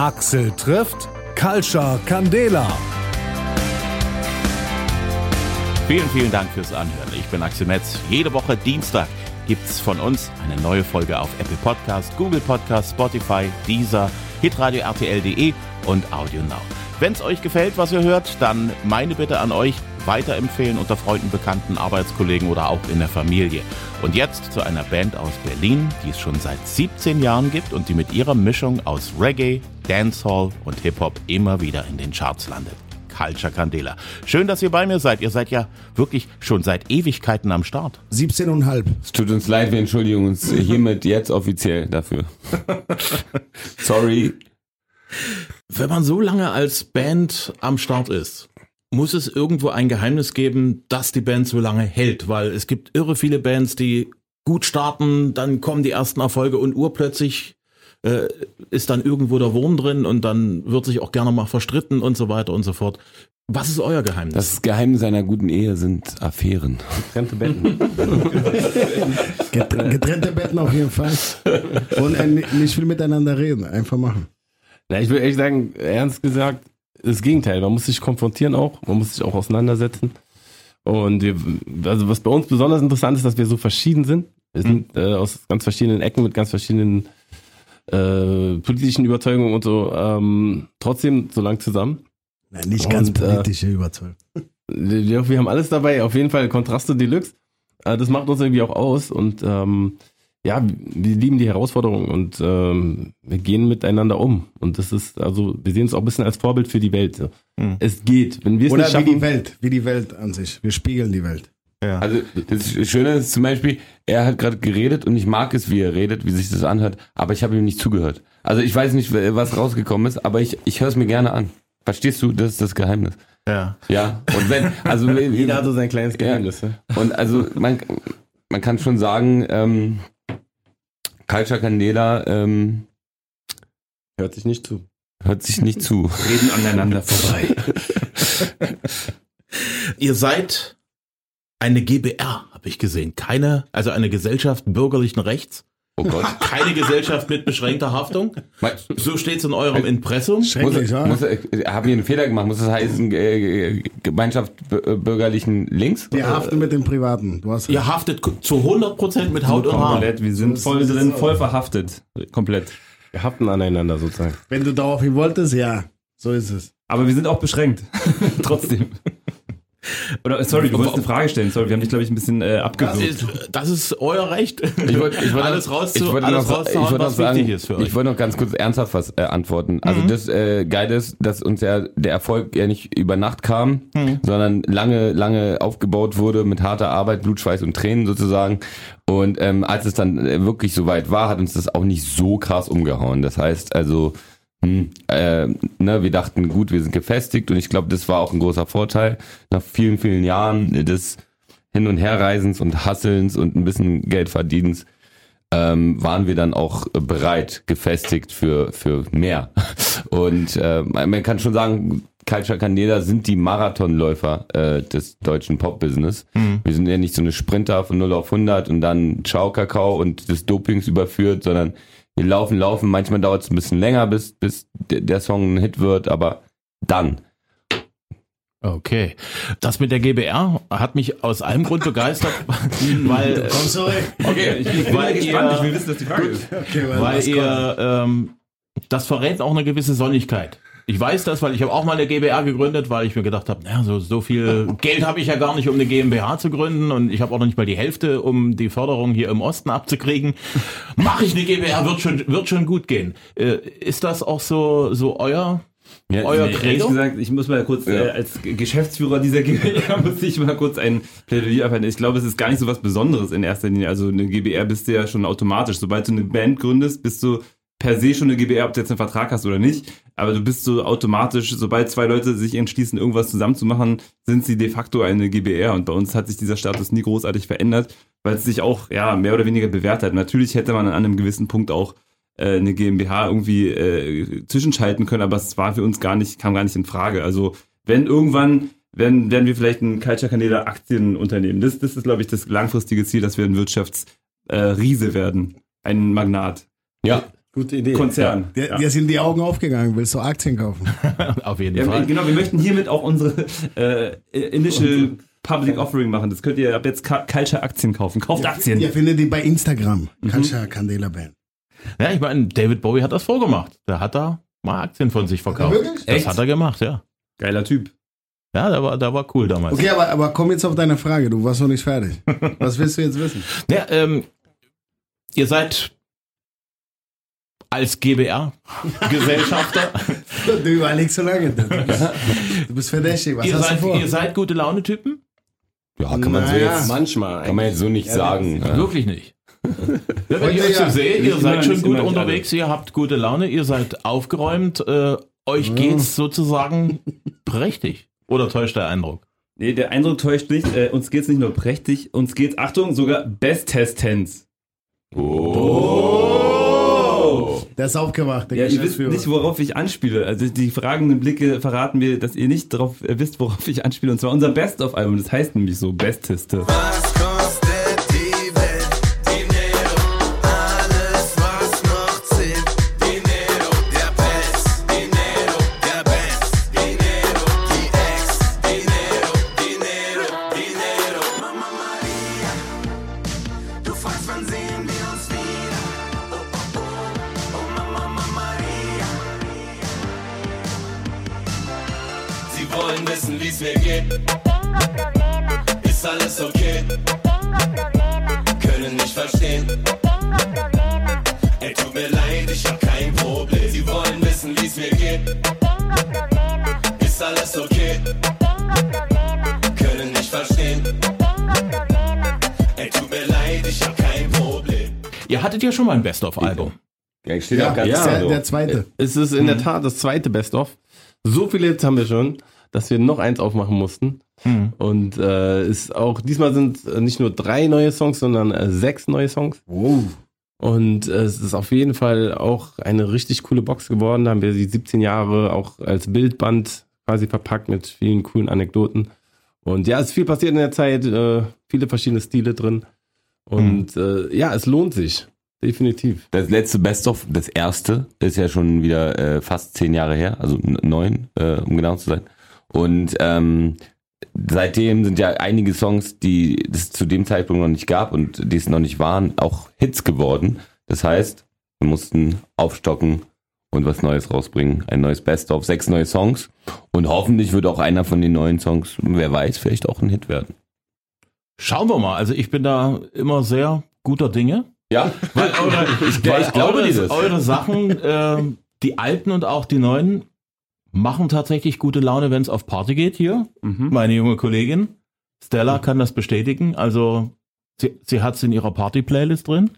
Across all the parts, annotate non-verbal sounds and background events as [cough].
Axel trifft Culture Candela. Vielen, vielen Dank fürs Anhören. Ich bin Axel Metz. Jede Woche Dienstag gibt's von uns eine neue Folge auf Apple Podcast, Google Podcast, Spotify, Deezer, hitradio RTL.de und Audio Now. Wenn's euch gefällt, was ihr hört, dann meine Bitte an euch, weiterempfehlen unter Freunden, Bekannten, Arbeitskollegen oder auch in der Familie. Und jetzt zu einer Band aus Berlin, die es schon seit 17 Jahren gibt und die mit ihrer Mischung aus Reggae, Dancehall und Hip-Hop immer wieder in den Charts landet. Culture Candela. Schön, dass ihr bei mir seid. Ihr seid ja wirklich schon seit Ewigkeiten am Start. 17,5. Es tut uns leid, wir entschuldigen uns hiermit jetzt offiziell dafür. [laughs] Sorry. Wenn man so lange als Band am Start ist, muss es irgendwo ein Geheimnis geben, dass die Band so lange hält, weil es gibt irre viele Bands, die gut starten, dann kommen die ersten Erfolge und urplötzlich äh, ist dann irgendwo der Wurm drin und dann wird sich auch gerne mal verstritten und so weiter und so fort. Was ist euer Geheimnis? Das Geheimnis einer guten Ehe sind Affären. Getrennte Betten. Getrennte Betten auf jeden Fall. Und äh, nicht viel miteinander reden. Einfach machen. Na, ich will echt sagen, ernst gesagt, das Gegenteil. Man muss sich konfrontieren auch, man muss sich auch auseinandersetzen. Und wir, also was bei uns besonders interessant ist, dass wir so verschieden sind. Wir sind äh, aus ganz verschiedenen Ecken mit ganz verschiedenen äh, politischen Überzeugungen und so, ähm, trotzdem so lang zusammen. Nein, nicht ganz Und, äh, politische Überzeugung. [laughs] Wir, wir haben alles dabei, auf jeden Fall Kontraste Deluxe. Äh, das macht uns irgendwie auch aus und ähm, ja, wir lieben die Herausforderungen und ähm, wir gehen miteinander um. Und das ist, also, wir sehen es auch ein bisschen als Vorbild für die Welt. So. Es geht. Wenn wir es Oder nicht wie schaffen, die Welt, wie die Welt an sich. Wir spiegeln die Welt. Also das Schöne ist zum Beispiel, er hat gerade geredet und ich mag es, wie er redet, wie sich das anhört, aber ich habe ihm nicht zugehört. Also ich weiß nicht, was rausgekommen ist, aber ich, ich höre es mir gerne an. Verstehst du? Das ist das Geheimnis. ja. Ja. Und wenn, also [laughs] jeder hat so sein kleines Geheimnis. Ja. Und also man, man kann schon sagen, ähm, Culture Candela ähm, Hört sich nicht zu. hört sich nicht zu. [laughs] Reden aneinander vorbei. [laughs] Ihr seid eine GBR, habe ich gesehen. Keine, also eine Gesellschaft bürgerlichen Rechts. Oh Gott. [laughs] Keine Gesellschaft mit beschränkter Haftung. So steht's in eurem Impressum. Muss, Schrecklich, ja? muss, äh, haben wir einen Fehler gemacht? Muss das heißen, äh, Gemeinschaft b- äh, bürgerlichen Links? Wir haften mit dem Privaten. Du hast Ihr haftet zu 100% mit Haut und Haar. Komplett, wir sind voll drin, voll verhaftet. Komplett. Wir haften aneinander sozusagen. Wenn du darauf hin wolltest, ja. So ist es. Aber wir sind auch beschränkt. [laughs] Trotzdem. Oder, sorry, du wolltest eine Frage stellen. Sorry, wir haben dich, glaube ich, ein bisschen äh, Das abgewürgt. ist, das ist euer Recht. [laughs] Ich wollte ich wollte alles noch, rauszu, ich wollte alles noch, ich rauszuhauen, was sagen, wichtig ist für euch. ich wollte noch ganz kurz ernsthaft was äh, antworten. Also das äh, Geile ist, dass uns ja der Erfolg ja nicht über Nacht kam, sondern lange, lange aufgebaut wurde mit harter Arbeit, Blutschweiß und Tränen sozusagen. Und ähm, als es dann äh, wirklich soweit war, hat uns das auch nicht so krass umgehauen. Das heißt also, hm, äh, ne, wir dachten, gut, wir sind gefestigt und ich glaube, das war auch ein großer Vorteil nach vielen, vielen Jahren des Hin- und Herreisens und Hasselns und ein bisschen Geldverdienens ähm, waren wir dann auch bereit, gefestigt für, für mehr. [laughs] Und äh, man kann schon sagen, Culture Candela sind die Marathonläufer äh, des deutschen Pop-Business. Wir sind ja nicht so eine Sprinter von 0 auf 100 und dann Ciao Kakao und des Dopings überführt, sondern wir laufen, laufen. Manchmal dauert es ein bisschen länger, bis, bis der, Song ein Hit wird, aber dann. Okay. Das mit der GBR hat mich aus einem Grund begeistert, [laughs] [laughs] weil, Komm zurück. okay, Ich bin weil gespannt, ich will ihr, wissen, was die Frage ist. Okay, weil weil ihr, ähm, das verrät auch eine gewisse Sonnigkeit. Ich weiß das, weil ich habe auch mal eine GBR gegründet, weil ich mir gedacht habe, naja, so, so viel [laughs] Geld habe ich ja gar nicht, um eine GmbH zu gründen und ich habe auch noch nicht mal die Hälfte, um die Förderung hier im Osten abzukriegen. [laughs] Mache ich eine GBR, wird schon, wird schon gut gehen. Äh, ist das auch so, so euer, Ja, euer Nee, ehrlich gesagt, ich muss mal kurz, Ja. äh, als Geschäftsführer dieser [laughs] GBR muss ich mal kurz ein Plädoyer abhalten. Ich glaube, es ist gar nicht so was Besonderes in erster Linie. Also eine GBR bist du ja schon automatisch. Sobald du eine Band gründest, bist du per se schon eine GBR, ob du jetzt einen Vertrag hast oder nicht. Aber du bist so automatisch, sobald zwei Leute sich entschließen, irgendwas zusammen zu machen, sind sie de facto eine GBR. Und bei uns hat sich dieser Status nie großartig verändert, weil es sich auch, ja, mehr oder weniger bewährt hat. Natürlich hätte man an einem gewissen Punkt auch äh, eine GmbH irgendwie äh, zwischenschalten können, aber es war für uns gar nicht, kam gar nicht in Frage. Also wenn irgendwann werden, werden wir vielleicht ein Culture Kanäle Aktienunternehmen. Das, das ist, glaube ich, das langfristige Ziel, dass wir ein Wirtschaftsriese äh, werden. Ein Magnat. Ja, Gute Idee. Konzern. Ja. dir sind die Augen aufgegangen. Willst du Aktien kaufen? [laughs] Auf jeden Ja, Fall. genau, wir möchten hiermit auch unsere äh, Initial Public Offering machen. Das könnt ihr ab jetzt Culture Aktien kaufen. Kauft Aktien. Ihr findet die bei Instagram. Mhm. Candela Band. Ja, ich meine, David Bowie hat das vorgemacht. Der hat da mal Aktien von sich verkauft. Er wirklich? Das Echt? hat er gemacht, ja. Geiler Typ. Ja, der war, der war cool damals. Okay, aber, aber komm jetzt auf deine Frage. Du warst noch nicht fertig. Was willst du jetzt wissen? Ja, ähm, ihr seid als GBR-Gesellschafter, [laughs] Du überlegst so lange. Du bist verdächtig. Was ihr, hast seid, du vor? ihr seid gute Laune-Typen? Ja, kann man so jetzt, Manchmal. kann man jetzt so nicht sagen. Ja. Wirklich nicht. [laughs] Ja, wenn ich euch so ja. sehe, ihr seid schon gut unterwegs, ihr habt gute Laune, ihr seid aufgeräumt, äh, euch geht's sozusagen prächtig. Oder täuscht der Eindruck? Nee, der Eindruck täuscht nicht. Äh, uns geht's nicht nur prächtig, uns geht's, Achtung, sogar bestestens. Der ist aufgewacht, der Ja, ihr wisst nicht, worauf ich anspiele. Also die fragenden Blicke verraten mir, dass ihr nicht darauf äh, wisst, worauf ich anspiele. Und zwar unser Best-of-Album. Das heißt nämlich so Besteste. Was kostet die Welt? Dinero. Alles, was noch zählt. Dinero. Der Best. Dinero. Der Best. Dinero. Die Ex. Dinero. Dinero. Dinero. Mama Maria. Du fragst, wann sehen wollen wissen, wie's mir geht. Ist alles okay? Können nicht verstehen. Ey, tut mir leid, ich hab kein Problem. Sie wollen wissen, wie's mir geht. Ist alles okay? Können nicht verstehen. Ey, tut mir leid, ich hab kein Problem. Ihr hattet ja schon mal ein Best-of-Album. Ja, steht Ja, auch ganz ja, der, der zweite. Es ist in der Tat das zweite Best-of. So viele Hits haben wir schon, dass wir noch eins aufmachen mussten. Und äh, ist auch diesmal sind äh, nicht nur drei neue Songs, sondern äh, sechs neue Songs. Wow. Und äh, es ist auf jeden Fall auch eine richtig coole Box geworden. Da haben wir die 17 Jahre auch als Bildband quasi verpackt mit vielen coolen Anekdoten. Und ja, es ist viel passiert in der Zeit, äh, viele verschiedene Stile drin. Und äh, ja, es lohnt sich. Definitiv. Das letzte Best-of, das erste, ist ja schon wieder äh, fast zehn Jahre her, also neun, äh, um genau zu sein. Und ähm, seitdem sind ja einige Songs, die es zu dem Zeitpunkt noch nicht gab und die es noch nicht waren, auch Hits geworden. Das heißt, wir mussten aufstocken und was Neues rausbringen. Ein neues Best-of, sechs neue Songs. Und hoffentlich wird auch einer von den neuen Songs, wer weiß, vielleicht auch ein Hit werden. Schauen wir mal. Also ich bin da immer sehr guter Dinge. Ja, Weil eure, [laughs] ich, weil ich glaube eure, eure Sachen, äh, die alten und auch die neuen, machen tatsächlich gute Laune, wenn es auf Party geht hier. Mhm. Meine junge Kollegin Stella kann das bestätigen. Also sie, sie hat es in ihrer Party-Playlist drin.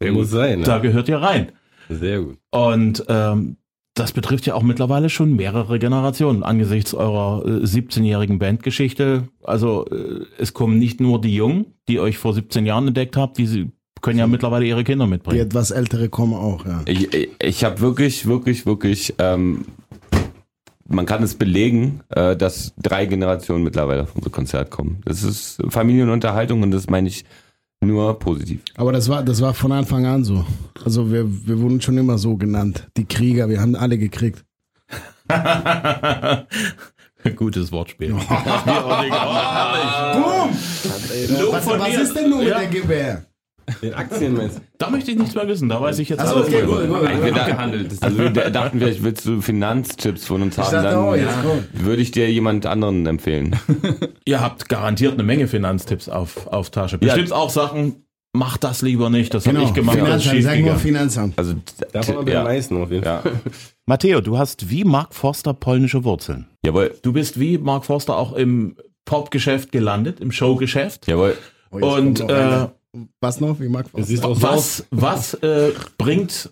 Sehr muss sein. Da Ne? gehört ihr rein. Sehr gut. Und ähm, das betrifft ja auch mittlerweile schon mehrere Generationen angesichts eurer äh, 17-jährigen Bandgeschichte. Also äh, es kommen nicht nur die Jungen, die euch vor 17 Jahren entdeckt habt, die sie können ja mittlerweile ihre Kinder Die mitbringen. etwas ältere kommen auch, ja. Ich, ich, ich habe wirklich, wirklich, wirklich, ähm, man kann es belegen, äh, dass drei Generationen mittlerweile auf unser Konzert kommen. Das ist Familienunterhaltung und das meine ich nur positiv. Aber das war, das war von Anfang an so. Also wir, wir wurden schon immer so genannt. Die Krieger, wir haben alle gekriegt. [laughs] Gutes Wortspiel. [laughs] Boom! Was, was ist denn nun Ja. mit der Gebär? Den Aktien meinst Da möchte ich nichts mehr wissen. Da weiß ich jetzt Achso, alles. okay, gut, gut. Wir abgehandelt. Also wir da- dachten vielleicht, willst du Finanztipps von uns Ich haben, dachte, oh, dann jetzt kommt. würde ich dir jemand anderen empfehlen. [laughs] Ihr habt garantiert eine Menge Finanztipps auf, auf Tasche. Bestimmt auch Sachen, mach das lieber nicht. Das habe Genau, ich gemacht. Finanzamt, sag nur. Finanzamt. Also Davon haben wir ja, am meisten auf jeden Fall. ja. [laughs] Matteo, du hast wie Mark Forster polnische Wurzeln. Jawohl, Du bist wie Mark Forster auch im Popgeschäft gelandet, im Showgeschäft. jawohl. Oh, Und äh. Was noch? Wie mag auch was, was äh, bringt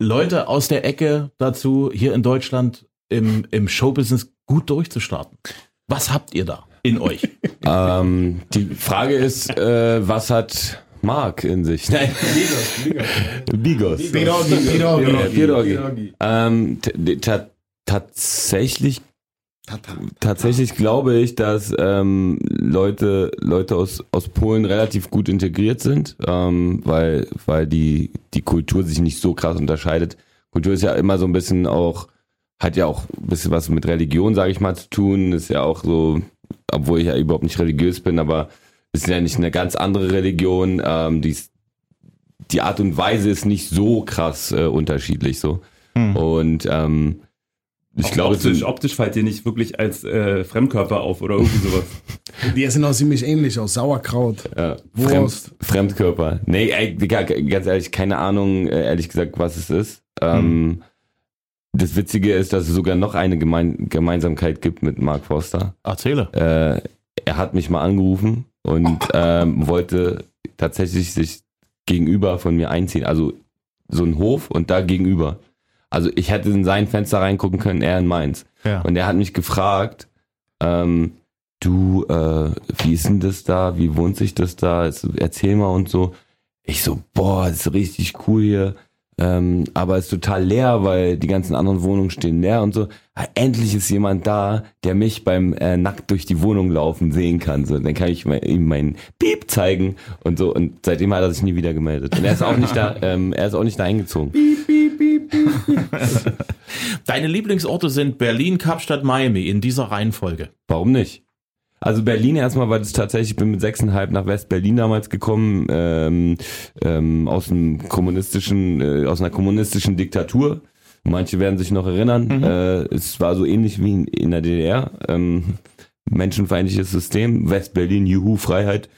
Leute aus der Ecke dazu, hier in Deutschland im, im Showbusiness gut durchzustarten? Was habt ihr da in euch? [laughs] Ähm, die Frage ist, äh, was hat Mark in sich? Nein, Bigos. Pirogi, Pirogi. Ja, Pierogi. Ähm, t- t- ta- tatsächlich glaube ich, dass ähm, Leute, Leute aus, aus Polen relativ gut integriert sind, ähm, weil, weil die, die Kultur sich nicht so krass unterscheidet. Kultur ist ja immer so ein bisschen auch, hat ja auch ein bisschen was mit Religion, sage ich mal, zu tun. Ist ja auch so, obwohl ich ja überhaupt nicht religiös bin, aber ist ja nicht eine ganz andere Religion. Ähm, die, die Art und Weise ist nicht so krass äh, unterschiedlich so. Und ähm, ich Auch glaube, optisch, optisch fällt dir nicht wirklich als äh, Fremdkörper auf oder irgendwie [laughs] sowas. Die sind auch ziemlich ähnlich aus Sauerkraut. Ja, Wurst. Fremd, Fremdkörper. Nee, ey, ganz ehrlich, keine Ahnung, äh, ehrlich gesagt, was es ist. Ähm, Das Witzige ist, dass es sogar noch eine Gemein Gemeinsamkeit gibt mit Mark Forster. Erzähle. Äh, er hat mich mal angerufen und ähm, wollte tatsächlich sich gegenüber von mir einziehen. Also so ein Hof und da gegenüber. Also ich hätte in sein Fenster reingucken können, er in meins. Ja. Und er hat mich gefragt, ähm, du, äh, wie ist denn das da? Wie wohnt sich das da? Erzähl mal und so. Ich so, boah, das ist richtig cool hier. Ähm, aber es ist total leer, weil die ganzen anderen Wohnungen stehen leer und so. Ah, endlich ist jemand da, der mich beim äh, nackt durch die Wohnung laufen sehen kann. So, dann kann ich mal, ihm meinen Piep zeigen und so. Und seitdem hat er sich nie wieder gemeldet. Und er ist auch nicht da, [laughs] ähm, er ist auch nicht da eingezogen. [laughs] Deine Lieblingsorte sind Berlin, Kapstadt, Miami in dieser Reihenfolge. Warum nicht? Also Berlin erstmal, weil es tatsächlich, ich bin mit sechseinhalb nach West-Berlin damals gekommen, ähm, ähm, aus einem kommunistischen, äh, aus einer kommunistischen Diktatur. Manche werden sich noch erinnern. Äh, es war so ähnlich wie in, in der DDR. Ähm, menschenfeindliches System, West-Berlin, Juhu, Freiheit.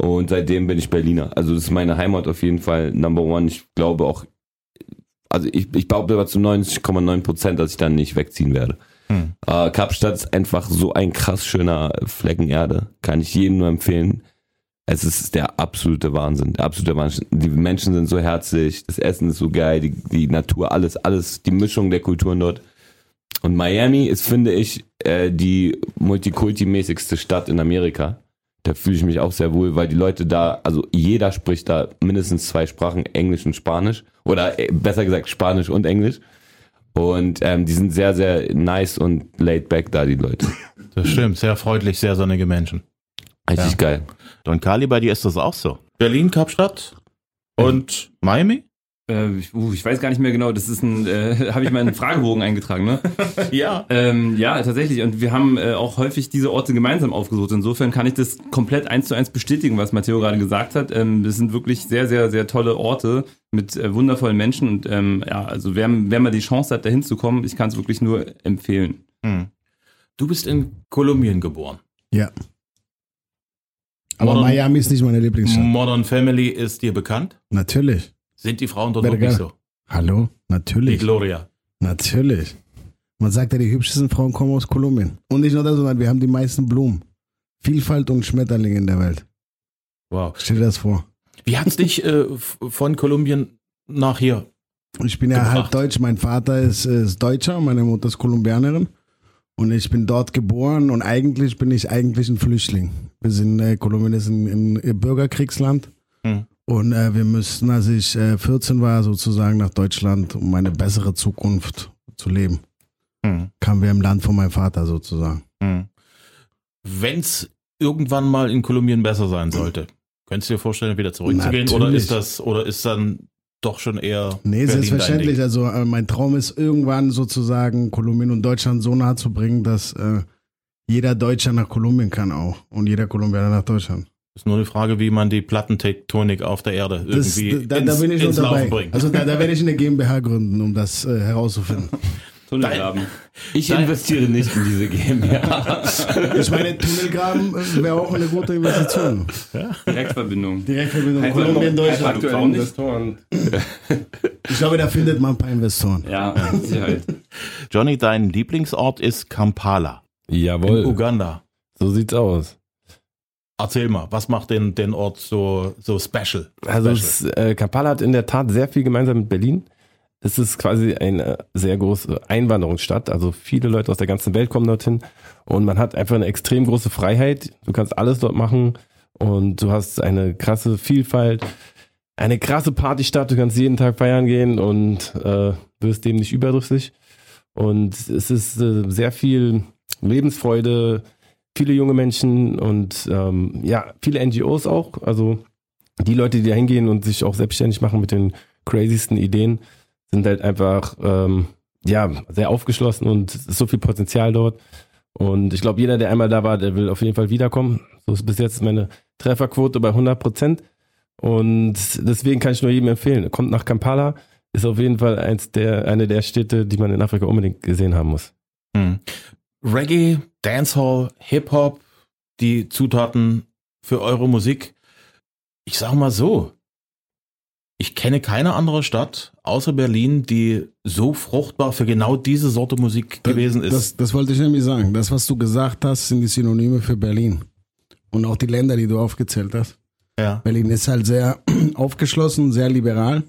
Und seitdem bin ich Berliner. Also das ist meine Heimat auf jeden Fall Number One. Ich glaube auch, also ich, ich behaupte aber zu 90,9 Prozent, dass ich dann nicht wegziehen werde. Äh, Kapstadt ist einfach so ein krass schöner Flecken Erde. Kann ich jedem nur empfehlen. Es ist der absolute Wahnsinn. Der absolute Wahnsinn. Die Menschen sind so herzlich, das Essen ist so geil, die, die Natur, alles, alles, die Mischung der Kulturen dort. Und Miami ist, finde ich, äh, die multikulti-mäßigste Stadt in Amerika. Da fühle ich mich auch sehr wohl, weil die Leute da, also jeder spricht da mindestens zwei Sprachen, Englisch und Spanisch. Oder äh, besser gesagt Spanisch und Englisch. Und ähm, die sind sehr, sehr nice und laid back da, die Leute. [laughs] Das stimmt, sehr freundlich, sehr sonnige Menschen. Richtig Ja. geil. Don Kali, bei dir ist das auch so. Berlin, Kapstadt und Miami? Äh, ich, uh, ich weiß gar nicht mehr genau, das ist ein, äh, [laughs] habe ich mal in einen Fragebogen eingetragen, ne? [laughs] Ja. Ähm, ja, tatsächlich. Und wir haben äh, auch häufig diese Orte gemeinsam aufgesucht. Insofern kann ich das komplett eins zu eins bestätigen, was Matteo gerade gesagt hat. Ähm, das sind wirklich sehr, sehr, sehr tolle Orte mit äh, wundervollen Menschen. Und ähm, ja, also wer, wer mal die Chance hat, da hinzukommen, ich kann es wirklich nur empfehlen. Hm. Du bist in Kolumbien geboren. Ja. Aber Modern- Miami ist nicht meine Lieblingsstadt. Modern Family ist dir bekannt? Natürlich. Sind die Frauen dort Verga. wirklich so? Hallo? Die Natürlich. Gloria. Natürlich. Man sagt ja, die hübschesten Frauen kommen aus Kolumbien. Und nicht nur das, sondern wir haben die meisten Blumen. Vielfalt und Schmetterlinge in der Welt. Wow. Stell dir das vor. Wie hat's dich äh, von Kolumbien nach hier? Ich bin ja Gebracht. halb deutsch. Mein Vater ist, ist Deutscher, meine Mutter ist Kolumbianerin. Und ich bin dort geboren und eigentlich bin ich eigentlich ein Flüchtling. Wir sind, äh, Kolumbien ist ein, ein Bürgerkriegsland. Hm. Und äh, wir müssten, als ich äh, 14 war, sozusagen nach Deutschland, um eine bessere Zukunft zu leben. Hm. Kamen wir im Land von meinem Vater sozusagen. Hm. Wenn's irgendwann mal in Kolumbien besser sein sollte, könntest du dir vorstellen, wieder zurückzugehen? Oder ist das, oder ist dann doch schon eher Nee, Berlin selbstverständlich. Also äh, mein Traum ist irgendwann sozusagen Kolumbien und Deutschland so nah zu bringen, dass äh, jeder Deutscher nach Kolumbien kann auch und jeder Kolumbianer nach Deutschland. Ist nur die Frage, wie man die Plattentektonik auf der Erde Das, irgendwie da, da ins, bin ich ins. Laufen bringt. Also da, da werde ich eine GmbH gründen, um das äh, herauszufinden. Tunnelgraben. Ich investiere nicht in diese GmbH. [laughs] Ich meine, Tunnelgraben wäre auch eine gute Investition. Direktverbindung. Direktverbindung Kolumbien, Deutschland. Investoren. Ich glaube, da findet man ein paar Investoren. Ja, Sicherheit. Johnny, dein Lieblingsort ist Kampala in Jawohl. Uganda. So sieht's aus. Erzähl mal, was macht den, den Ort so, so special? Also special? es, äh, Kampala hat in der Tat sehr viel gemeinsam mit Berlin. Es ist quasi eine sehr große Einwanderungsstadt. Also viele Leute aus der ganzen Welt kommen dorthin und man hat einfach eine extrem große Freiheit. Du kannst alles dort machen und du hast eine krasse Vielfalt, eine krasse Partystadt. Du kannst jeden Tag feiern gehen und äh, wirst dem nicht überdrüssig. Und es ist äh, sehr viel Lebensfreude, viele junge Menschen und ähm, ja, viele NGOs auch. Also die Leute, die da hingehen und sich auch selbstständig machen mit den crazysten Ideen, sind halt einfach ähm, ja sehr aufgeschlossen und es ist so viel Potenzial dort. Und ich glaube, jeder, der einmal da war, der will auf jeden Fall wiederkommen. So ist bis jetzt meine Trefferquote bei 100 Prozent. Und deswegen kann ich nur jedem empfehlen. Kommt nach Kampala, ist auf jeden Fall eins der, eine der Städte, die man in Afrika unbedingt gesehen haben muss. Hm. Reggae, Dancehall, Hip-Hop, die Zutaten für eure Musik. Ich sag mal so, ich kenne keine andere Stadt außer Berlin, die so fruchtbar für genau diese Sorte Musik gewesen ist. Das, das wollte ich nämlich sagen. Das, was du gesagt hast, sind die Synonyme für Berlin. Und auch die Länder, die du aufgezählt hast. ja. Berlin ist halt sehr [clears throat] aufgeschlossen, sehr liberal.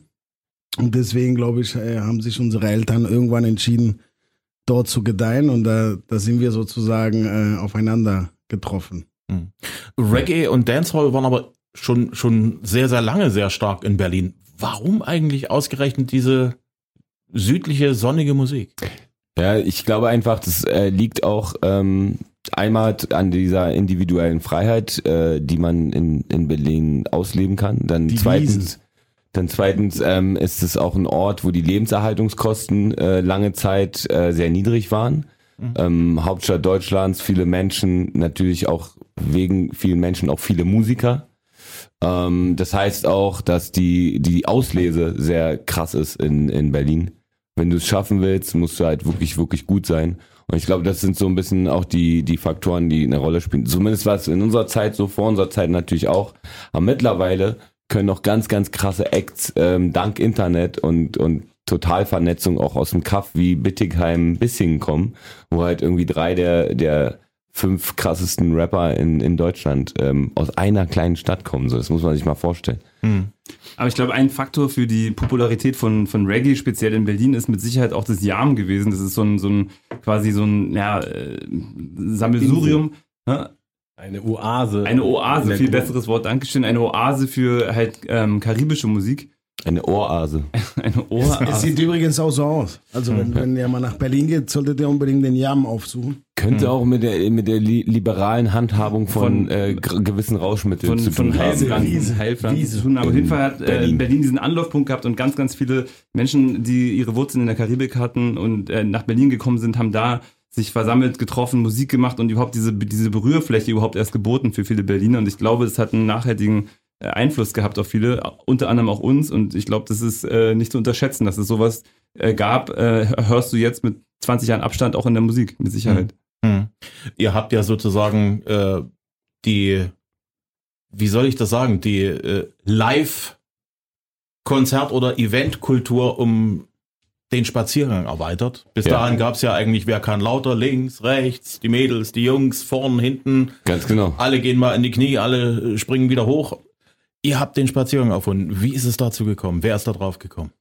Und deswegen, glaube ich, äh, haben sich unsere Eltern irgendwann entschieden, dort zu gedeihen. Und da, da sind wir sozusagen äh, aufeinander getroffen. Reggae und Dancehall waren aber schon, schon sehr, sehr lange sehr stark in Berlin. Warum eigentlich ausgerechnet diese südliche, sonnige Musik? Ja, ich glaube einfach, das äh, liegt auch ähm, einmal an dieser individuellen Freiheit, äh, die man in, in Berlin ausleben kann. Dann Die zweitens, Wiesen. Dann zweitens ähm, ist es auch ein Ort, wo die Lebenserhaltungskosten äh, lange Zeit äh, sehr niedrig waren. Ähm, Hauptstadt Deutschlands, viele Menschen, natürlich auch wegen vielen Menschen auch viele Musiker. Ähm, das heißt auch, dass die, die Auslese sehr krass ist in, in Berlin. Wenn du es schaffen willst, musst du halt wirklich, wirklich gut sein. Und ich glaube, das sind so ein bisschen auch die, die Faktoren, die eine Rolle spielen. Zumindest war es in unserer Zeit so, vor unserer Zeit natürlich auch. Aber mittlerweile können auch ganz, ganz krasse Acts ähm, dank Internet und, und Totalvernetzung auch aus dem Kaff wie Bittigheim, Bissingen kommen, wo halt irgendwie drei der, der fünf krassesten Rapper in, in Deutschland ähm, aus einer kleinen Stadt kommen. So, das muss man sich mal vorstellen. Aber ich glaube, ein Faktor für die Popularität von, von Reggae, speziell in Berlin, ist mit Sicherheit auch das Yam gewesen. Das ist so ein, so ein quasi so ein ja, äh, Sammelsurium. Ne? Eine Oase. Eine Oase, viel besseres Wort, Dankeschön. Eine Oase für halt ähm, karibische Musik. Eine Ohase. [laughs] Eine Es Oase. sieht übrigens auch so aus. Also wenn, wenn ihr mal nach Berlin geht, solltet ihr unbedingt den Jam aufsuchen. Könnte auch mit der, mit der li liberalen Handhabung von, Von- äh, gewissen Rauschmitteln von, zu von tun haben. Heilpflanzen, Wiese. Heilpflanzen Wiese. zu tun. Aber auf jeden Fall hat äh, Berlin. Berlin. diesen Anlaufpunkt gehabt und ganz, ganz viele Menschen, die ihre Wurzeln in der Karibik hatten und äh, nach Berlin gekommen sind, haben da sich versammelt, getroffen, Musik gemacht und überhaupt diese, diese Berührfläche überhaupt erst geboten für viele Berliner. Und ich glaube, es hat einen nachhaltigen äh, Einfluss gehabt auf viele, unter anderem auch uns. Und ich glaube, das ist äh, nicht zu unterschätzen, dass es sowas äh, gab. Äh, hörst du jetzt mit 20 Jahren Abstand auch in der Musik, mit Sicherheit. Hm. Ihr habt ja sozusagen äh, die, wie soll ich das sagen, die äh, Live-Konzert- oder Eventkultur um den Spaziergang erweitert. Bis Ja. dahin gab's ja eigentlich, wer kann lauter, links, rechts, die Mädels, die Jungs, vorn, hinten, Ganz genau. alle gehen mal in die Knie, alle äh, springen wieder hoch. Ihr habt den Spaziergang erfunden. Wie ist es dazu gekommen? Wer ist da drauf gekommen?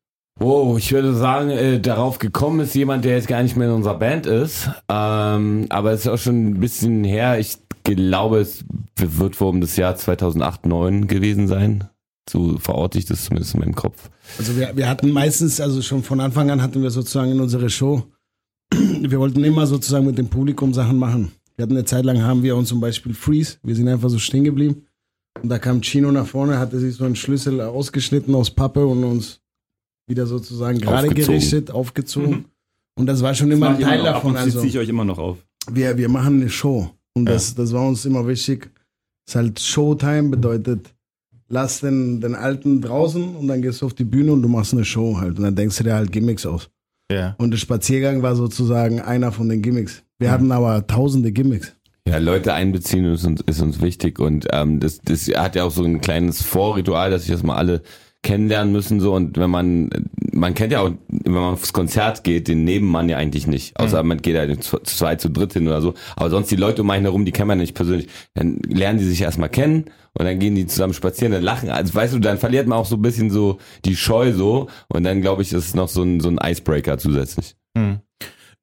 Wow, ich würde sagen, äh, darauf gekommen ist jemand, der jetzt gar nicht mehr in unserer Band ist. Ähm, aber es ist auch schon ein bisschen her. Ich glaube, es wird wohl um das Jahr 2008, 2009 gewesen sein. So verorte ich das zumindest in meinem Kopf. Also wir, wir hatten meistens, also schon von Anfang an hatten wir sozusagen in unserer Show, [clears throat] wir wollten immer sozusagen mit dem Publikum Sachen machen. Wir hatten eine Zeit lang, haben wir uns zum Beispiel Freeze, wir sind einfach so stehen geblieben. Und da kam Chino nach vorne, hatte sich so einen Schlüssel ausgeschnitten aus Pappe und uns wieder sozusagen gerade Aufgezogen. gerichtet, aufgezogen. Und das war schon immer ein Teil davon. Ab und Also ziehe ich euch immer noch auf. wir, wir machen eine Show. Und das, das war uns immer wichtig. Es ist halt Showtime, bedeutet, lass den, den Alten draußen und dann gehst du auf die Bühne und du machst eine Show halt. Und dann denkst du dir halt Gimmicks aus. Ja. Und der Spaziergang war sozusagen einer von den Gimmicks. Wir hatten aber tausende Gimmicks. Ja, Leute einbeziehen ist uns, ist uns wichtig und ähm, das, das hat ja auch so ein kleines Vorritual, dass sich das mal alle kennenlernen müssen so. Und wenn man man kennt ja auch wenn man aufs Konzert geht den Nebenmann ja eigentlich nicht. Außer man geht halt zu zu zweit zu dritt hin oder so. Aber sonst die Leute um einen herum die kennt man nicht persönlich. Dann lernen die sich erstmal kennen und dann gehen die zusammen spazieren dann lachen. Also weißt du dann verliert man auch so ein bisschen so die Scheu so. Und dann glaube ich ist es noch so ein so ein Icebreaker zusätzlich. Hm.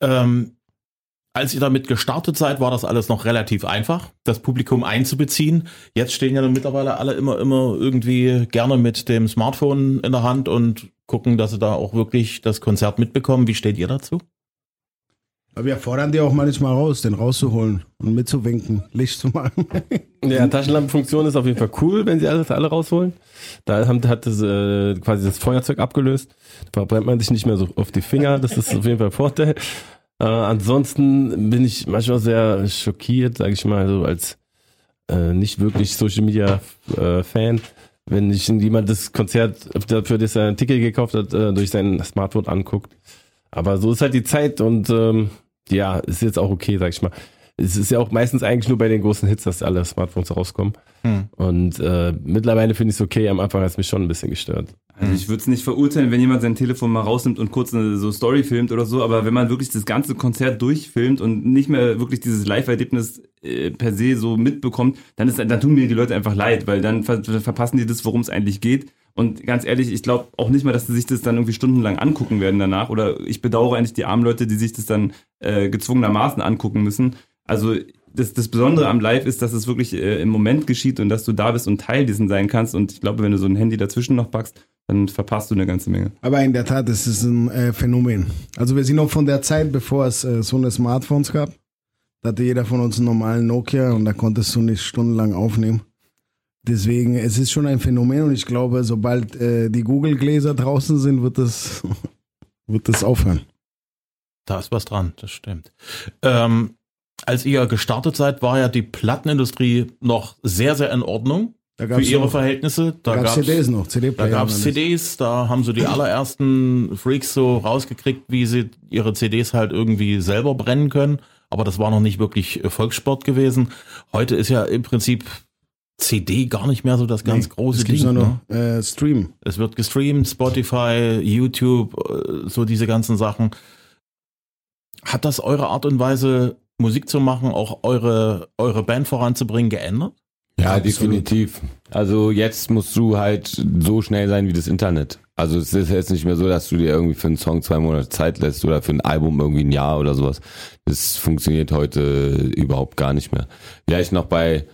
Ähm, als ihr damit gestartet seid, war das alles noch relativ einfach, das Publikum einzubeziehen. Jetzt stehen ja nun mittlerweile alle immer, immer irgendwie gerne mit dem Smartphone in der Hand und gucken, dass sie da auch wirklich das Konzert mitbekommen. Wie steht ihr dazu? Aber wir fordern die auch manchmal raus, den rauszuholen und mitzuwinken, Licht zu machen. [laughs] Ja, Taschenlampenfunktion ist auf jeden Fall cool, wenn sie alles alle rausholen. Da haben, hat das äh, quasi das Feuerzeug abgelöst. Da brennt man sich nicht mehr so auf die Finger. Das ist auf jeden Fall ein Vorteil. Äh, ansonsten bin ich manchmal sehr schockiert, sage ich mal, so als äh, nicht wirklich Social Media äh, Fan, wenn ich jemand das Konzert, für das er ein Ticket gekauft hat, äh, durch sein Smartphone anguckt. Aber so ist halt die Zeit und ähm, ja, ist jetzt auch okay, sag ich mal. Es ist ja auch meistens eigentlich nur bei den großen Hits, dass alle Smartphones rauskommen. Und äh, mittlerweile finde ich es okay, am Anfang hat es mich schon ein bisschen gestört. Also ich würde es nicht verurteilen, wenn jemand sein Telefon mal rausnimmt und kurz eine so Story filmt oder so, aber wenn man wirklich das ganze Konzert durchfilmt und nicht mehr wirklich dieses Live-Erlebnis äh, per se so mitbekommt, dann ist dann tun mir die Leute einfach leid, weil dann ver verpassen die das, worum es eigentlich geht. Und ganz ehrlich, ich glaube auch nicht mal, dass sie sich das dann irgendwie stundenlang angucken werden danach. Oder ich bedauere eigentlich die armen Leute, die sich das dann äh, gezwungenermaßen angucken müssen. Also das, das Besondere am Live ist, dass es wirklich äh, im Moment geschieht und dass du da bist und Teil dessen sein kannst. Und ich glaube, wenn du so ein Handy dazwischen noch packst, dann verpasst du eine ganze Menge. Aber in der Tat, das ist ein äh, Phänomen. Also wir sind noch von der Zeit, bevor es äh, so eine Smartphones gab. Da hatte jeder von uns einen normalen Nokia und da konntest du nicht stundenlang aufnehmen. Deswegen, es ist schon ein Phänomen und ich glaube, sobald äh, die Google-Gläser draußen sind, wird das, [laughs] wird das aufhören. Da ist was dran, das stimmt. Ähm, als ihr gestartet seid, war ja die Plattenindustrie noch sehr, sehr in Ordnung für gab's ihre noch- Verhältnisse. Da gab es CDs noch, Da CD-Player. gab es. CDs, da haben so die [clears throat] allerersten Freaks so rausgekriegt, wie sie ihre CDs halt irgendwie selber brennen können. Aber das war noch nicht wirklich Volkssport gewesen. Heute ist ja im Prinzip CD gar nicht mehr so das ganz Nee, große es Ding. nur Ne? äh, Stream. Es wird gestreamt, Spotify, YouTube, äh, so diese ganzen Sachen. Hat das eure Art und Weise, Musik zu machen, auch eure, eure Band voranzubringen, geändert? Ja, Absolut. definitiv. Also jetzt musst du halt so schnell sein wie das Internet. Also es ist jetzt nicht mehr so, dass du dir irgendwie für einen Song zwei Monate Zeit lässt oder für ein Album irgendwie ein Jahr oder sowas. Das funktioniert heute überhaupt gar nicht mehr. Vielleicht noch bei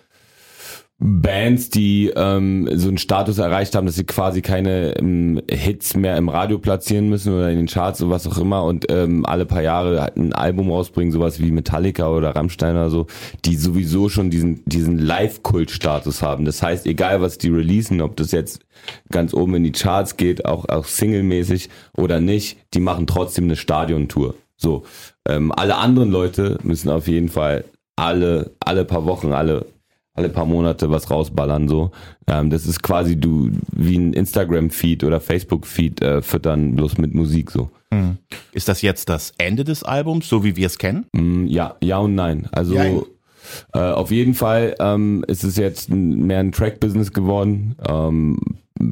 Bands, die ähm, so einen Status erreicht haben, dass sie quasi keine ähm, Hits mehr im Radio platzieren müssen oder in den Charts oder was auch immer und ähm, alle paar Jahre halt ein Album rausbringen, sowas wie Metallica oder Rammstein oder so, die sowieso schon diesen diesen Live-Kult-Status haben. Das heißt, egal was die releasen, ob das jetzt ganz oben in die Charts geht, auch auch singlemäßig oder nicht, die machen trotzdem eine Stadiontour. So, ähm, alle anderen Leute müssen auf jeden Fall alle alle paar Wochen, alle alle paar Monate was rausballern so. Ähm, das ist quasi du wie ein Instagram-Feed oder Facebook-Feed äh, füttern, bloß mit Musik so. Ist das jetzt das Ende des Albums, so wie wir es kennen? Mm, ja, ja und nein. Also Jein. äh, auf jeden Fall ähm, ist es jetzt mehr ein Track-Business geworden. Ähm,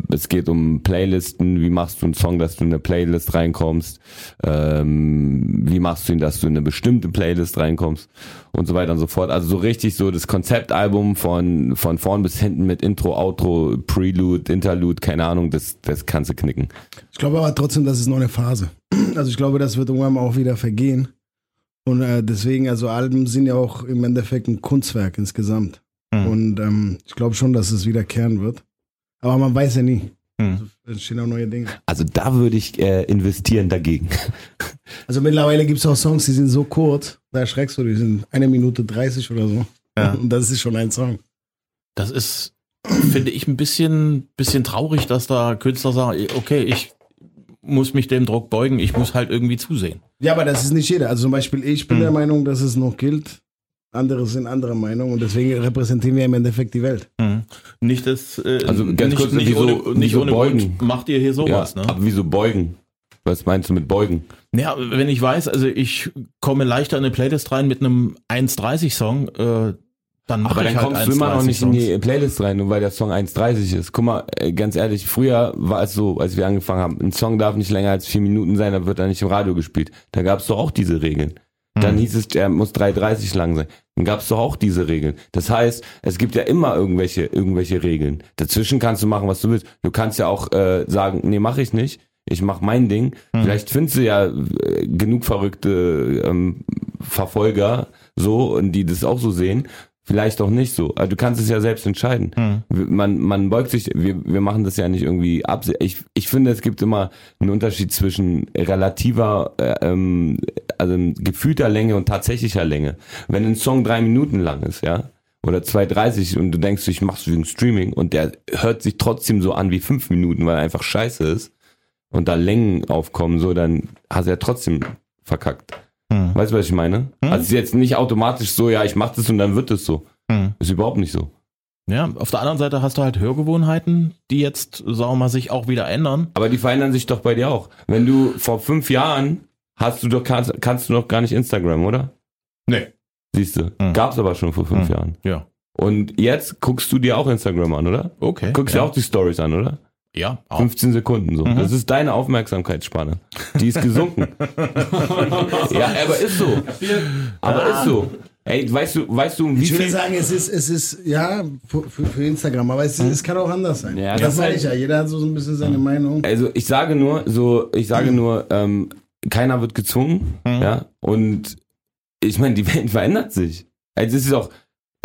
es geht um Playlisten. Wie machst du einen Song, dass du in eine Playlist reinkommst? Ähm, wie machst du ihn, dass du in eine bestimmte Playlist reinkommst? Und so weiter und so fort. Also so richtig so das Konzeptalbum von, von vorn bis hinten mit Intro, Outro, Prelude, Interlude, keine Ahnung, das, das kannst du knicken. Ich glaube aber trotzdem, das ist noch eine Phase. [clears throat] Also ich glaube, das wird irgendwann mal auch wieder vergehen. Und äh, deswegen, also Alben sind ja auch im Endeffekt ein Kunstwerk insgesamt. Hm. Und ähm, ich glaube schon, dass es wiederkehren wird. Aber man weiß ja nie. Hm. Also, es entstehen auch neue Dinge. Also da würde ich äh, investieren dagegen. Also mittlerweile gibt es auch Songs, die sind so kurz, da erschreckst du, die sind eine Minute 30 oder so. Ja. Und das ist schon ein Song. Das ist, finde ich, ein bisschen, bisschen traurig, dass da Künstler sagen, okay, ich muss mich dem Druck beugen, ich muss halt irgendwie zusehen. Ja, aber das ist nicht jeder. Also zum Beispiel, ich bin Hm. der Meinung, dass es noch gilt. Andere sind anderer Meinung und deswegen repräsentieren wir im Endeffekt die Welt. Hm. Nicht das, äh, Also ganz nicht, kurz, nicht wieso- ohne, nicht wieso ohne beugen? Grund macht ihr hier sowas, ja, ne? Aber wieso beugen? Was meinst du mit beugen? Ja, wenn ich weiß, also ich komme leichter in eine Playlist rein mit einem 1,30-Song, äh, dann mache Aber dann ich halt kommst du immer noch nicht in 1,30 die Songs. Playlist rein, nur weil der Song 1,30 ist. Guck mal, äh, ganz ehrlich, früher war es so, als wir angefangen haben, ein Song darf nicht länger als vier Minuten sein, dann wird er nicht im Radio gespielt. Da gab es doch auch diese Regeln. Dann hieß es, er muss 3,30 lang sein. Dann gab es doch auch diese Regeln. Das heißt, es gibt ja immer irgendwelche, irgendwelche Regeln. Dazwischen kannst du machen, was du willst. Du kannst ja auch äh, sagen, nee, mache ich nicht. Ich mach mein Ding. Vielleicht findest du ja äh, genug verrückte ähm, Verfolger so und die das auch so sehen. Vielleicht auch nicht so. Also du kannst es ja selbst entscheiden. Wir- Man, man beugt sich, wir, wir machen das ja nicht irgendwie absichtlich. Ich, ich finde, es gibt immer einen Unterschied zwischen relativer äh, ähm, also in gefühlter Länge und tatsächlicher Länge. Wenn ein Song drei Minuten lang ist, ja, oder 2,30 und du denkst, ich mach's wegen Streaming und der hört sich trotzdem so an wie fünf Minuten, weil er einfach scheiße ist und da Längen aufkommen, so, dann hast du ja trotzdem verkackt. Hm. Weißt du, was ich meine? Also es ist jetzt nicht automatisch so, ja, ich mach das und dann wird es so. Hm. Ist überhaupt nicht so. Ja, auf der anderen Seite hast du halt Hörgewohnheiten, die jetzt, sagen wir mal, sich auch wieder ändern. Aber die verändern sich doch bei dir auch. Wenn du vor fünf Jahren hast du doch, kannst, kannst du noch gar nicht Instagram, oder? Nee. Siehst du. Hm. Gab's aber schon vor fünf Hm. Jahren. Ja. Und jetzt guckst du dir auch Instagram an, oder? Okay. Guckst ja. dir auch die Stories an, oder? Ja, auch. 15 Sekunden so. Mhm. Das ist deine Aufmerksamkeitsspanne. Die ist gesunken. [laughs] ja, aber ist so. Aber ist so. Ey, weißt du, weißt du, wie Ich würde viel sagen, es ist, es ist, ja, für, für Instagram, aber es, es kann auch anders sein. Ja, das das sage halt- ich ja. Jeder hat so so ein bisschen seine Meinung. Also ich sage nur, so, ich sage nur, ähm, keiner wird gezwungen, Mhm. ja. Und ich meine, die [laughs] Welt verändert sich. Also es ist auch,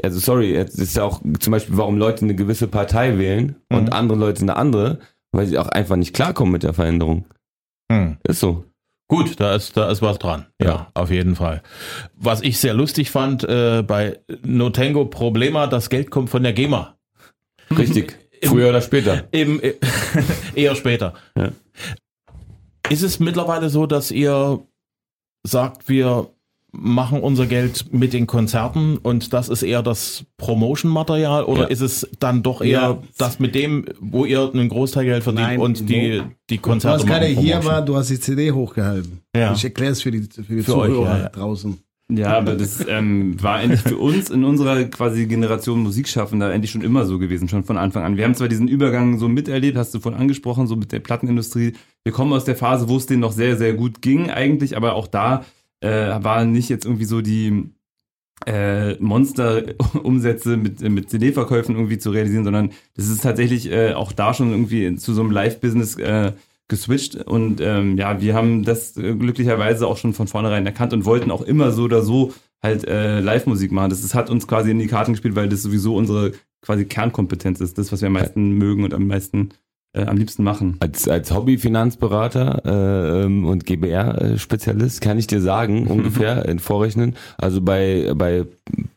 also sorry, es ist ja auch zum Beispiel, warum Leute eine gewisse Partei wählen und Mhm. andere Leute eine andere, weil sie auch einfach nicht klarkommen mit der Veränderung. Hm. Ist so. Gut, da ist, da ist was dran. Ja, Ja. auf jeden Fall. Was ich sehr lustig fand, äh, bei Notengo Problema, das Geld kommt von der GEMA. Richtig. Im- Früher oder später. Im, äh, [laughs] eher später. Ja. Ist es mittlerweile so, dass ihr sagt, wir machen unser Geld mit den Konzerten und das ist eher das Promotion-Material oder Ja. ist es dann doch eher Ja. das mit dem, wo ihr einen Großteil Geld verdient Nein, und die, die Du Konzerte hast gerade hier war, du hast die CD hochgehalten. Ja. Ich erkläre es für die, für die Für euch, Zuhörer ja. draußen. Ja, aber das ähm, war eigentlich für uns in unserer quasi Generation Musikschaffender eigentlich schon immer so gewesen, schon von Anfang an. Wir haben zwar diesen Übergang so miterlebt, hast du vorhin angesprochen, so mit der Plattenindustrie. Wir kommen aus der Phase, wo es denen noch sehr, sehr gut ging eigentlich, aber auch da äh, waren nicht jetzt irgendwie so die äh, Monster-Umsätze mit, mit CD-Verkäufen irgendwie zu realisieren, sondern das ist tatsächlich äh, auch da schon irgendwie zu so einem Live-Business äh, geswitcht und ähm, ja, wir haben das äh, glücklicherweise auch schon von vornherein erkannt und wollten auch immer so oder so halt äh, Live-Musik machen. Das, das hat uns quasi in die Karten gespielt, weil das sowieso unsere quasi Kernkompetenz ist, das, was wir am meisten mögen und am meisten äh, am liebsten machen. Als, als Hobbyfinanzberater äh, ähm, und GBR-Spezialist kann ich dir sagen, [laughs] ungefähr in Vorrechnen, also bei, bei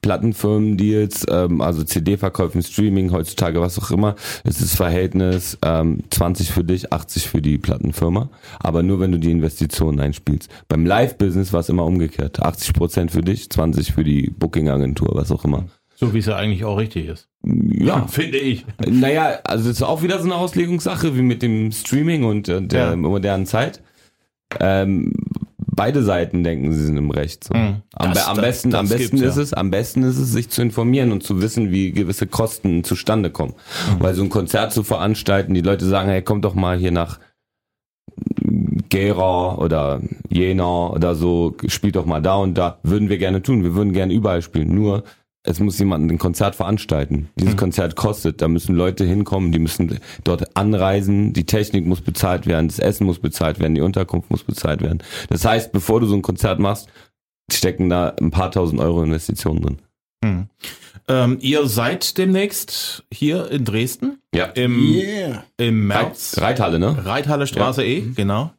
Plattenfirmen, die jetzt, ähm, also CD-Verkäufen, Streaming, heutzutage, was auch immer, ist das Verhältnis ähm, 20 für dich, 80 für die Plattenfirma, aber nur wenn du die Investitionen einspielst. Beim Live-Business war es immer umgekehrt, 80% für dich, 20 für die Booking-Agentur, was auch immer. So wie es ja eigentlich auch richtig ist. Ja, [laughs] Finde ich. naja, also das ist auch wieder so eine Auslegungssache wie mit dem Streaming und äh, der Ja. modernen Zeit. Ähm, beide Seiten denken, sie sind im Recht. So. Mhm. Am, Das- am das- besten, am das besten gibt's, ist ja. es, am besten ist es, sich zu informieren und zu wissen, wie gewisse Kosten zustande kommen. Mhm. Weil so ein Konzert zu veranstalten, die Leute sagen, hey, komm doch mal hier nach Gera oder Jena oder so, spielt doch mal da und da. Würden wir gerne tun. Wir würden gerne überall spielen. Nur, es muss jemand ein Konzert veranstalten. Dieses Mhm. Konzert kostet. Da müssen Leute hinkommen, die müssen dort anreisen. Die Technik muss bezahlt werden, das Essen muss bezahlt werden, die Unterkunft muss bezahlt werden. Das heißt, bevor du so ein Konzert machst, stecken da ein paar tausend Euro Investitionen drin. Hm. Ähm, ihr seid demnächst hier in Dresden Ja. im, Yeah. im März. Reithalle, ne? Reithalle Straße E, genau.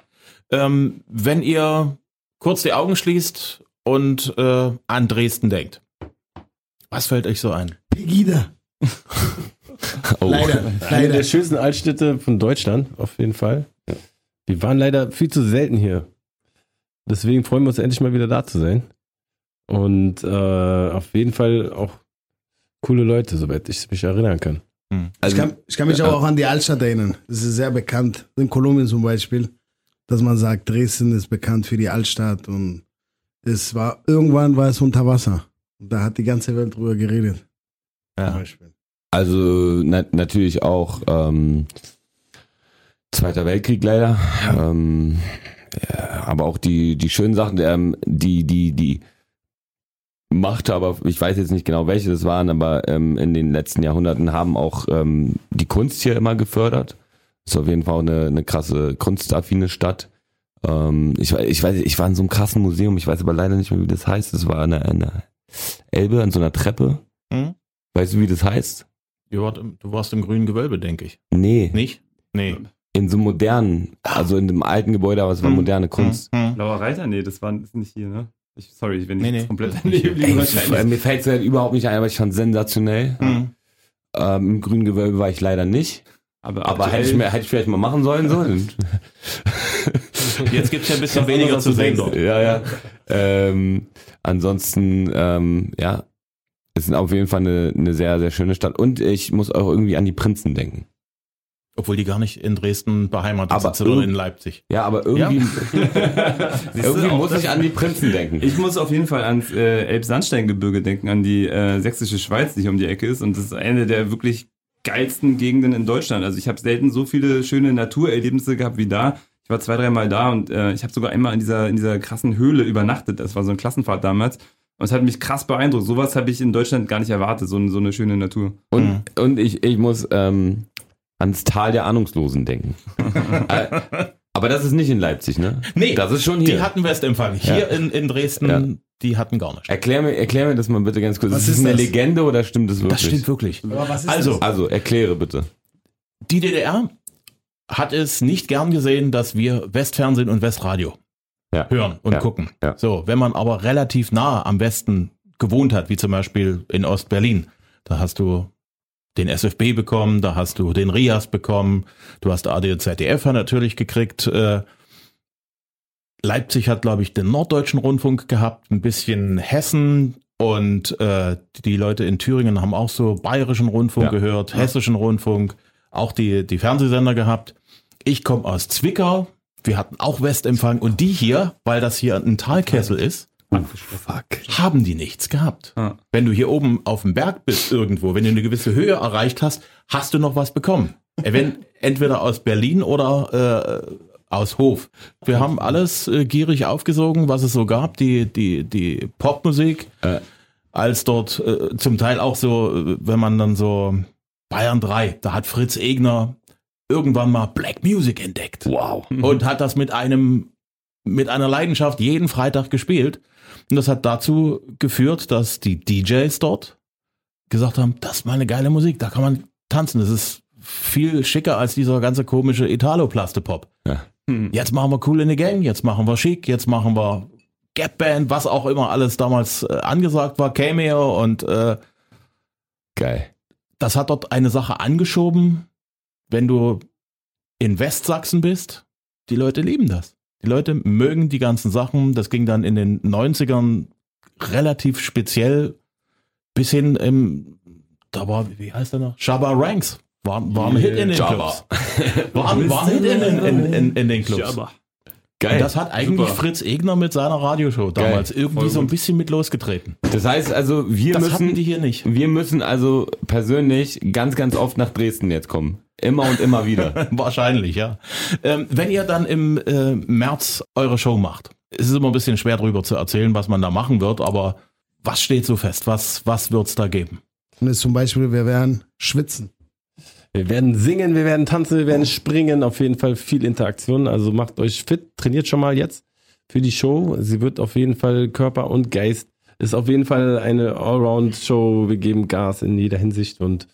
Ähm, wenn ihr kurz die Augen schließt und äh, an Dresden denkt, was fällt euch so ein? Pegida. [laughs] Oh. Leider. Eine der Leider. schönsten Altstädte von Deutschland, auf jeden Fall. Wir waren leider viel zu selten hier. Deswegen freuen wir uns endlich mal wieder da zu sein. Und äh, auf jeden Fall auch coole Leute, soweit ich mich erinnern kann. Ich Also, kann, ich kann mich aber auch an die Altstadt erinnern. Das ist sehr bekannt. In Kolumbien zum Beispiel, dass man sagt, Dresden ist bekannt für die Altstadt und es war, irgendwann war es unter Wasser. Und da hat die ganze Welt drüber geredet. Ja. Also na, natürlich auch ähm, Zweiter Weltkrieg leider, ähm, ja, aber auch die die schönen Sachen, ähm, die die die Macht, aber ich weiß jetzt nicht genau welche das waren, aber ähm, in den letzten Jahrhunderten haben auch ähm, die Kunst hier immer gefördert. Ist auf jeden Fall eine, eine krasse kunstaffine Stadt. Ähm, ich, ich weiß, ich war in so einem krassen Museum, ich weiß aber leider nicht mehr, wie das heißt. Das war eine, eine Elbe an so einer Treppe. Hm? Weißt du, wie das heißt? Ihr wart im, du warst im grünen Gewölbe, denke ich. Nee. Nicht? Nee. in so modernen, also in dem alten Gebäude, aber es war moderne Kunst. Hm, hm. Blauer Reiter? Nee, das war ist nicht hier, ne? Ich, sorry, wenn ich Nee, nee. komplett [laughs] daneben liege, wahrscheinlich. mir fällt es halt überhaupt nicht ein, aber ich fand sensationell. Hm. Ähm, Im grünen Gewölbe war ich leider nicht. Aber, Aber hätte ich, mir, hätte ich vielleicht mal machen sollen. So. [laughs] Jetzt gibt's ja ein bisschen weniger zu sehen dort. ja, ja. [laughs] Ähm, ansonsten, ähm, ja, es ist auf jeden Fall eine, eine sehr, sehr schöne Stadt. Und ich muss auch irgendwie an die Prinzen denken. Obwohl die gar nicht in Dresden beheimatet Aber sind, sondern in Leipzig. Ja, aber irgendwie, [laughs] du, irgendwie auch muss ich an die Prinzen denken. Ich muss auf jeden Fall ans äh, Elbsandsteingebirge denken, an die äh, sächsische Schweiz, die hier um die Ecke ist. Und das ist eine der wirklich geilsten Gegenden in Deutschland. Also ich habe selten so viele schöne Naturerlebnisse gehabt wie da. Ich war zwei, dreimal da und äh, ich habe sogar einmal in dieser, in dieser krassen Höhle übernachtet. Das war so eine Klassenfahrt damals. Und es hat mich krass beeindruckt. Sowas habe ich in Deutschland gar nicht erwartet, so, so eine schöne Natur. Und, und ich, ich muss ähm, ans Tal der Ahnungslosen denken. [laughs] Äh, aber das ist nicht in Leipzig, ne? Nee, Das ist schon hier. Die hatten Westempfang. Hier Ja. in, in Dresden, Ja. die hatten gar nicht. Erklär mir, erklär mir das mal bitte ganz kurz. Was ist das ist eine das? Legende oder stimmt das wirklich? Das stimmt wirklich. Aber was ist Also, das? Also, erkläre bitte. die DDR hat es nicht gern gesehen, dass wir Westfernsehen und Westradio Ja. hören und Ja. gucken. Ja. So, wenn man aber relativ nah am Westen gewohnt hat, wie zum Beispiel in Ostberlin, da hast du den SFB bekommen, da hast du den RIAS bekommen, du hast AD und ZDF natürlich gekriegt. Äh, Leipzig hat, glaube ich, den Norddeutschen Rundfunk gehabt, ein bisschen Hessen und äh, die Leute in Thüringen haben auch so bayerischen Rundfunk gehört, hessischen Rundfunk, auch die, die Fernsehsender gehabt. Ich komme aus Zwickau, wir hatten auch Westempfang und die hier, weil das hier ein Talkessel ist, Fuck. haben die nichts gehabt. Ja. Wenn du hier oben auf dem Berg bist irgendwo, wenn du eine gewisse Höhe erreicht hast, hast du noch was bekommen. Wenn, entweder aus Berlin oder äh, aus Hof. Wir haben alles äh, gierig aufgesogen, was es so gab, die, die, die Popmusik, Äh. als dort äh, zum Teil auch so, äh, wenn man dann so Bayern 3, da hat Fritz Egner irgendwann mal Black Music entdeckt Wow. [laughs] und hat das mit einem mit einer Leidenschaft jeden Freitag gespielt. Und das hat dazu geführt, dass die DJs dort gesagt haben, das ist mal eine geile Musik, da kann man tanzen. Das ist viel schicker als dieser ganze komische Italo-Plaste-Pop. Ja. Hm. Jetzt machen wir Cool in the Gang, jetzt machen wir Chic, jetzt machen wir Gap Band, was auch immer alles damals äh, angesagt war, Cameo und äh, Geil. das hat dort eine Sache angeschoben, wenn du in Westsachsen bist, die Leute lieben das. Die Leute mögen die ganzen Sachen. Das ging dann in den 90ern relativ speziell bis hin im, da war, wie heißt der noch? Shabba Ranks. War, war ein Hit in den Shabba. Clubs. War, [laughs] war ein Hit in, in, in, in, den Clubs. Und Geil. das hat eigentlich Super. Fritz Egner mit seiner Radioshow damals irgendwie voll so ein bisschen mit losgetreten. Das heißt also, wir Das müssen, die hier nicht. wir müssen also persönlich ganz, ganz oft nach Dresden jetzt kommen. Immer und immer wieder. [laughs] Wahrscheinlich, ja. Ähm, wenn ihr dann im äh, März eure Show macht, es ist immer ein bisschen schwer darüber zu erzählen, was man da machen wird, aber was steht so fest? Was, was wird's da geben? Und jetzt zum Beispiel, wir werden schwitzen. Wir werden singen, wir werden tanzen, wir werden springen. Auf jeden Fall viel Interaktion. Also macht euch fit, trainiert schon mal jetzt für die Show. Sie wird auf jeden Fall Körper und Geist. Ist auf jeden Fall eine Allround-Show. Wir geben Gas in jeder Hinsicht und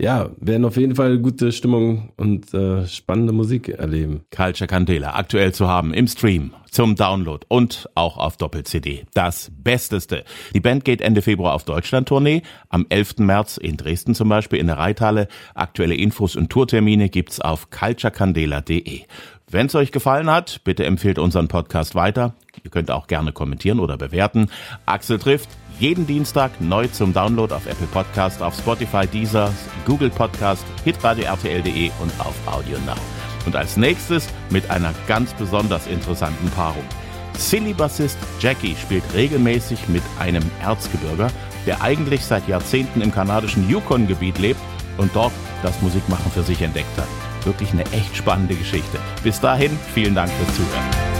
ja, werden auf jeden Fall gute Stimmung und äh, spannende Musik erleben. Culture Candela aktuell zu haben im Stream, zum Download und auch auf Doppel-CD. Das Besteste. Die Band geht Ende Februar auf Deutschland-Tournee. Am 11. März in Dresden zum Beispiel in der Reithalle. Aktuelle Infos und Tourtermine gibt's auf culturecandela.de. Wenn es euch gefallen hat, bitte empfehlt unseren Podcast weiter. Ihr könnt auch gerne kommentieren oder bewerten. Axel trifft jeden Dienstag neu zum Download auf Apple Podcast, auf Spotify, Deezer, Google Podcast, hitradio RTL.de und auf Audio Now. Und als nächstes mit einer ganz besonders interessanten Paarung. Silly-Bassist Jackie spielt regelmäßig mit einem Erzgebirger, der eigentlich seit Jahrzehnten im kanadischen Yukon-Gebiet lebt und dort das Musikmachen für sich entdeckt hat. Wirklich eine echt spannende Geschichte. Bis dahin, vielen Dank fürs Zuhören.